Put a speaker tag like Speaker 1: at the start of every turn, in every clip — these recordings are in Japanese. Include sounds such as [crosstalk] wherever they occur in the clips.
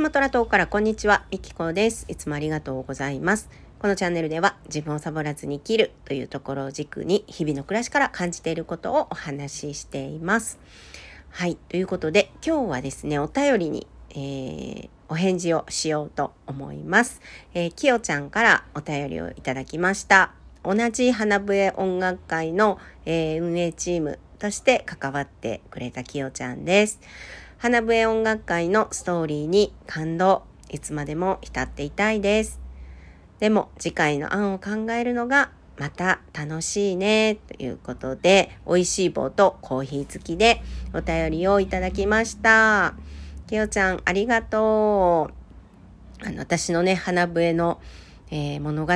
Speaker 1: スマトラ島からこんにちは、みきこです。いつもありがとうございます。このチャンネルでは自分をサボらずに生きるというところを軸に日々の暮らしから感じていることをお話ししています。はい。ということで今日はですね、お便りに、えー、お返事をしようと思います。えー、きよちゃんからお便りをいただきました。同じ花笛音楽会の、えー、運営チームとして関わってくれたきよちゃんです。花笛音楽会のストーリーに感動、いつまでも浸っていたいです。でも次回の案を考えるのがまた楽しいねということで、美味しい棒とコーヒー付きでお便りをいただきました。きよちゃんありがとう。あの私のね、花笛の、えー、物語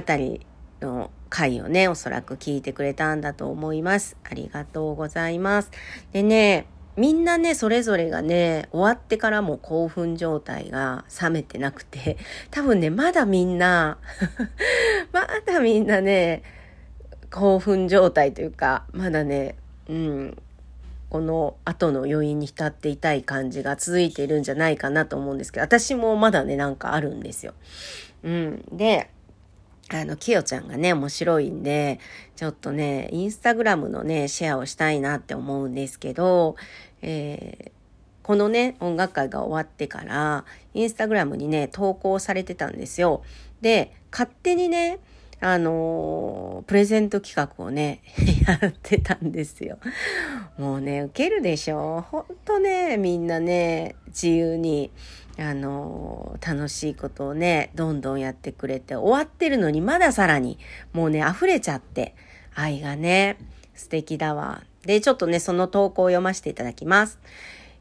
Speaker 1: の回をね、おそらく聞いてくれたんだと思います。ありがとうございます。でね、みんなね、それぞれがね、終わってからも興奮状態が冷めてなくて、多分ね、まだみんな [laughs] まだみんなね、興奮状態というか、まだね、うん、この後の余韻に浸っていたい感じが続いているんじゃないかなと思うんですけど、私もまだね、なんかあるんですよ。うん。で、あの、きよちゃんがね、面白いんで、ちょっとね、インスタグラムのね、シェアをしたいなって思うんですけど、えー、このね、音楽会が終わってから、インスタグラムにね、投稿されてたんですよ。で、勝手にね、あのー、プレゼント企画をね、[laughs] やってたんですよ。もうね、ウケるでしょほんとね、みんなね、自由に、あの、楽しいことをね、どんどんやってくれて、終わってるのにまださらに、もうね、溢れちゃって、愛がね、素敵だわ。で、ちょっとね、その投稿を読ませていただきます。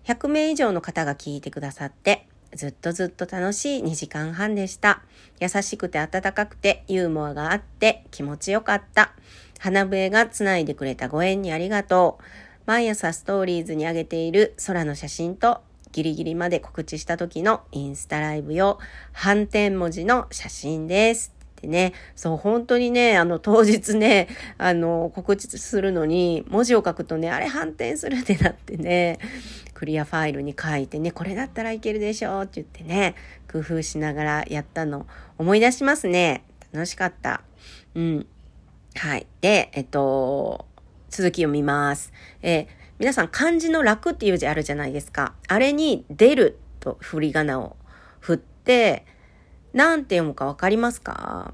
Speaker 1: 100名以上の方が聞いてくださって、ずっとずっと楽しい2時間半でした。優しくて温かくてユーモアがあって気持ちよかった。花笛がつないでくれたご縁にありがとう。毎朝ストーリーズに上げている空の写真とギリギリまで告知した時のインスタライブ用反転文字の写真です。ってね、そう、本当にね、あの、当日ね、あの、告知するのに、文字を書くとね、あれ反転するってなってね、クリアファイルに書いてね、これだったらいけるでしょうって言ってね、工夫しながらやったの思い出しますね。楽しかった。うん。はい。で、えっと、続きを見ます。えー、皆さん漢字の楽っていう字あるじゃないですか。あれに出ると振り仮名を振って、なんて読むかわかりますか？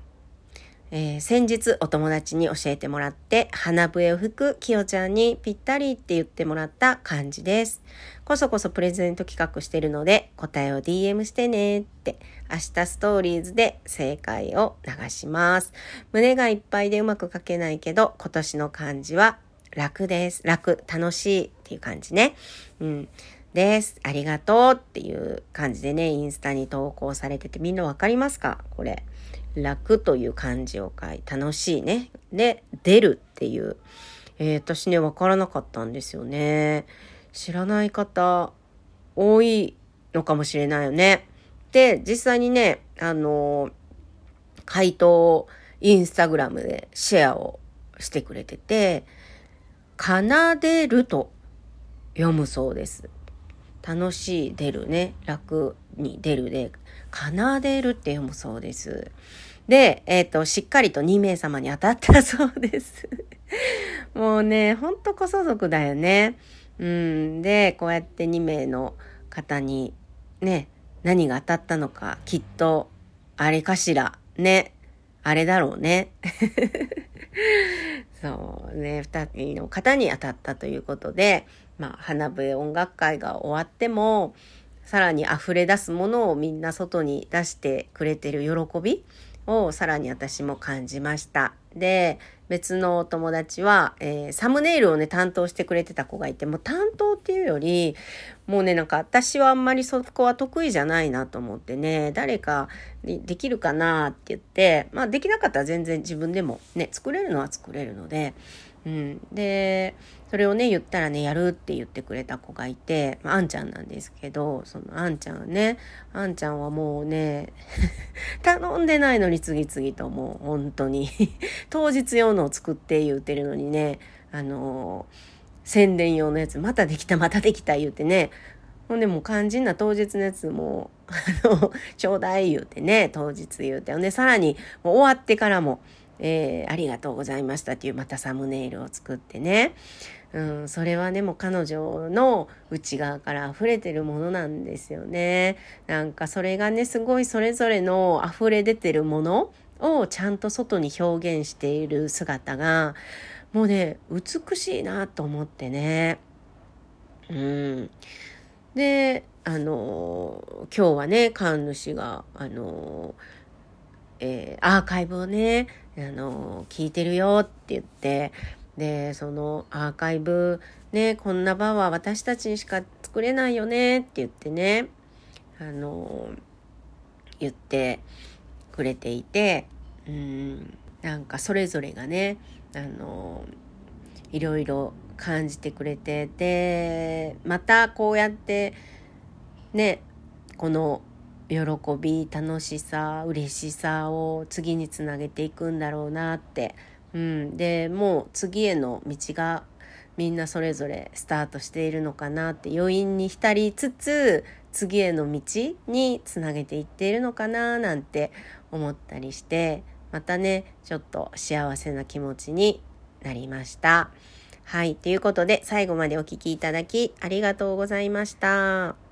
Speaker 1: えー、先日お友達に教えてもらって花笛を吹くきよちゃんにぴったりって言ってもらった感じです。こそこそプレゼント企画してるので答えを DM してねって明日ストーリーズで正解を流します。胸がいっぱいでうまく書けないけど今年の漢字は楽です。楽、楽しいっていう感じね。うん。です。ありがとうっていう感じでね、インスタに投稿されてて、みんなわかりますか？これ。楽という漢字を書い楽しいね。で、出るっていう。えー、私ね、わからなかったんですよね。知らない方、多いのかもしれないよね。で、実際にね、あの、回答をインスタグラムでシェアをしてくれてて、奏でると読むそうです。楽しい出るね、楽に出るで、奏でるって読むそうです。で、えっ、ー、と、しっかりと2名様に当たったそうです。もうね、ほんとこそ族だよね。うん。で、こうやって2名の方にね、何が当たったのか、きっと、あれかしら。ね。あれだろうね。そうね、二人の方に当たったということで、まあ、花笛音楽会が終わっても、さらに溢れ出すものをみんな外に出してくれてる喜びをさらに私も感じました。で、別のお友達は、えー、サムネイルをね、担当してくれてた子がいて、もう担当っていうより、もうね、なんか私はあんまりそこは得意じゃないなと思ってね、誰かできるかなって言って、まあできなかったら全然自分でもね、作れるのは作れるので、うん。で、それをね、言ったらね、やるって言ってくれた子がいて、まあ、あんちゃんなんですけど、そのあんちゃんね、あんちゃんはもうね、[laughs] 頼んでないのに次々ともう本当に [laughs] 当日用のを作って言うてるのにね、あのー、宣伝用のやつ、またできた、またできた言うてね、ほんでもう肝心な当日のやつも、[laughs] あの、ちょうだい言うてね、当日言うて。ほんで、さらに、もう終わってからも、えー、ありがとうございましたっていうまたサムネイルを作ってね。うん、それはね、もう彼女の内側から溢れてるものなんですよね。なんかそれがね、すごいそれぞれの溢れ出てるものをちゃんと外に表現している姿が、もうね、美しいなと思ってね。うん。で、あの今日はね、神主が、あのえー、アーカイブをね、あの聞いてるよって言って、で、そのアーカイブ、ね、こんな場は私たちにしか作れないよねって言ってね、あの言ってくれていて、うん、なんかそれぞれがね、あのいろいろ感じてくれてでまたこうやってねこの喜び楽しさ嬉しさを次につなげていくんだろうなって、うん、でもう次への道がみんなそれぞれスタートしているのかなって余韻に浸りつつ次への道につなげていっているのかななんて思ったりしてまたねちょっと幸せな気持ちになりました。はい。ということで、最後までお聴きいただきありがとうございました。